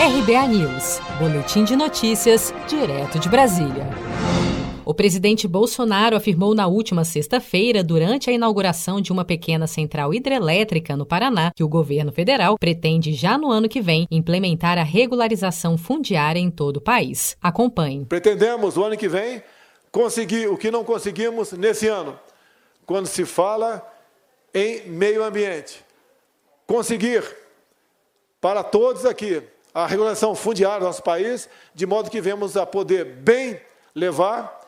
RBA News, Boletim de Notícias, direto de Brasília. O presidente Bolsonaro afirmou na última sexta-feira, durante a inauguração de uma pequena central hidrelétrica no Paraná, que o governo federal pretende já no ano que vem implementar a regularização fundiária em todo o país. Acompanhe. Pretendemos, o ano que vem, conseguir o que não conseguimos nesse ano, quando se fala em meio ambiente. Conseguir para todos aqui a regulação fundiária do nosso país, de modo que venhamos a poder bem levar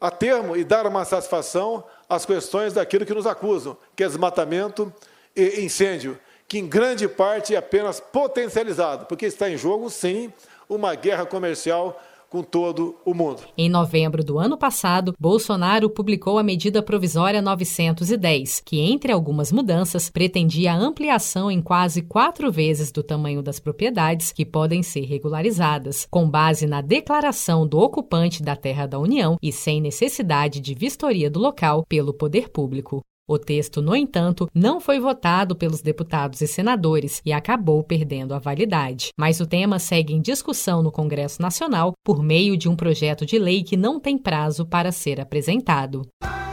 a termo e dar uma satisfação às questões daquilo que nos acusam, que é desmatamento e incêndio, que em grande parte é apenas potencializado, porque está em jogo, sim, uma guerra comercial com todo o mundo. Em novembro do ano passado, Bolsonaro publicou a medida provisória 910, que, entre algumas mudanças, pretendia a ampliação em quase quatro vezes do tamanho das propriedades que podem ser regularizadas, com base na declaração do ocupante da terra da União e sem necessidade de vistoria do local pelo poder público. O texto, no entanto, não foi votado pelos deputados e senadores e acabou perdendo a validade. Mas o tema segue em discussão no Congresso Nacional por meio de um projeto de lei que não tem prazo para ser apresentado.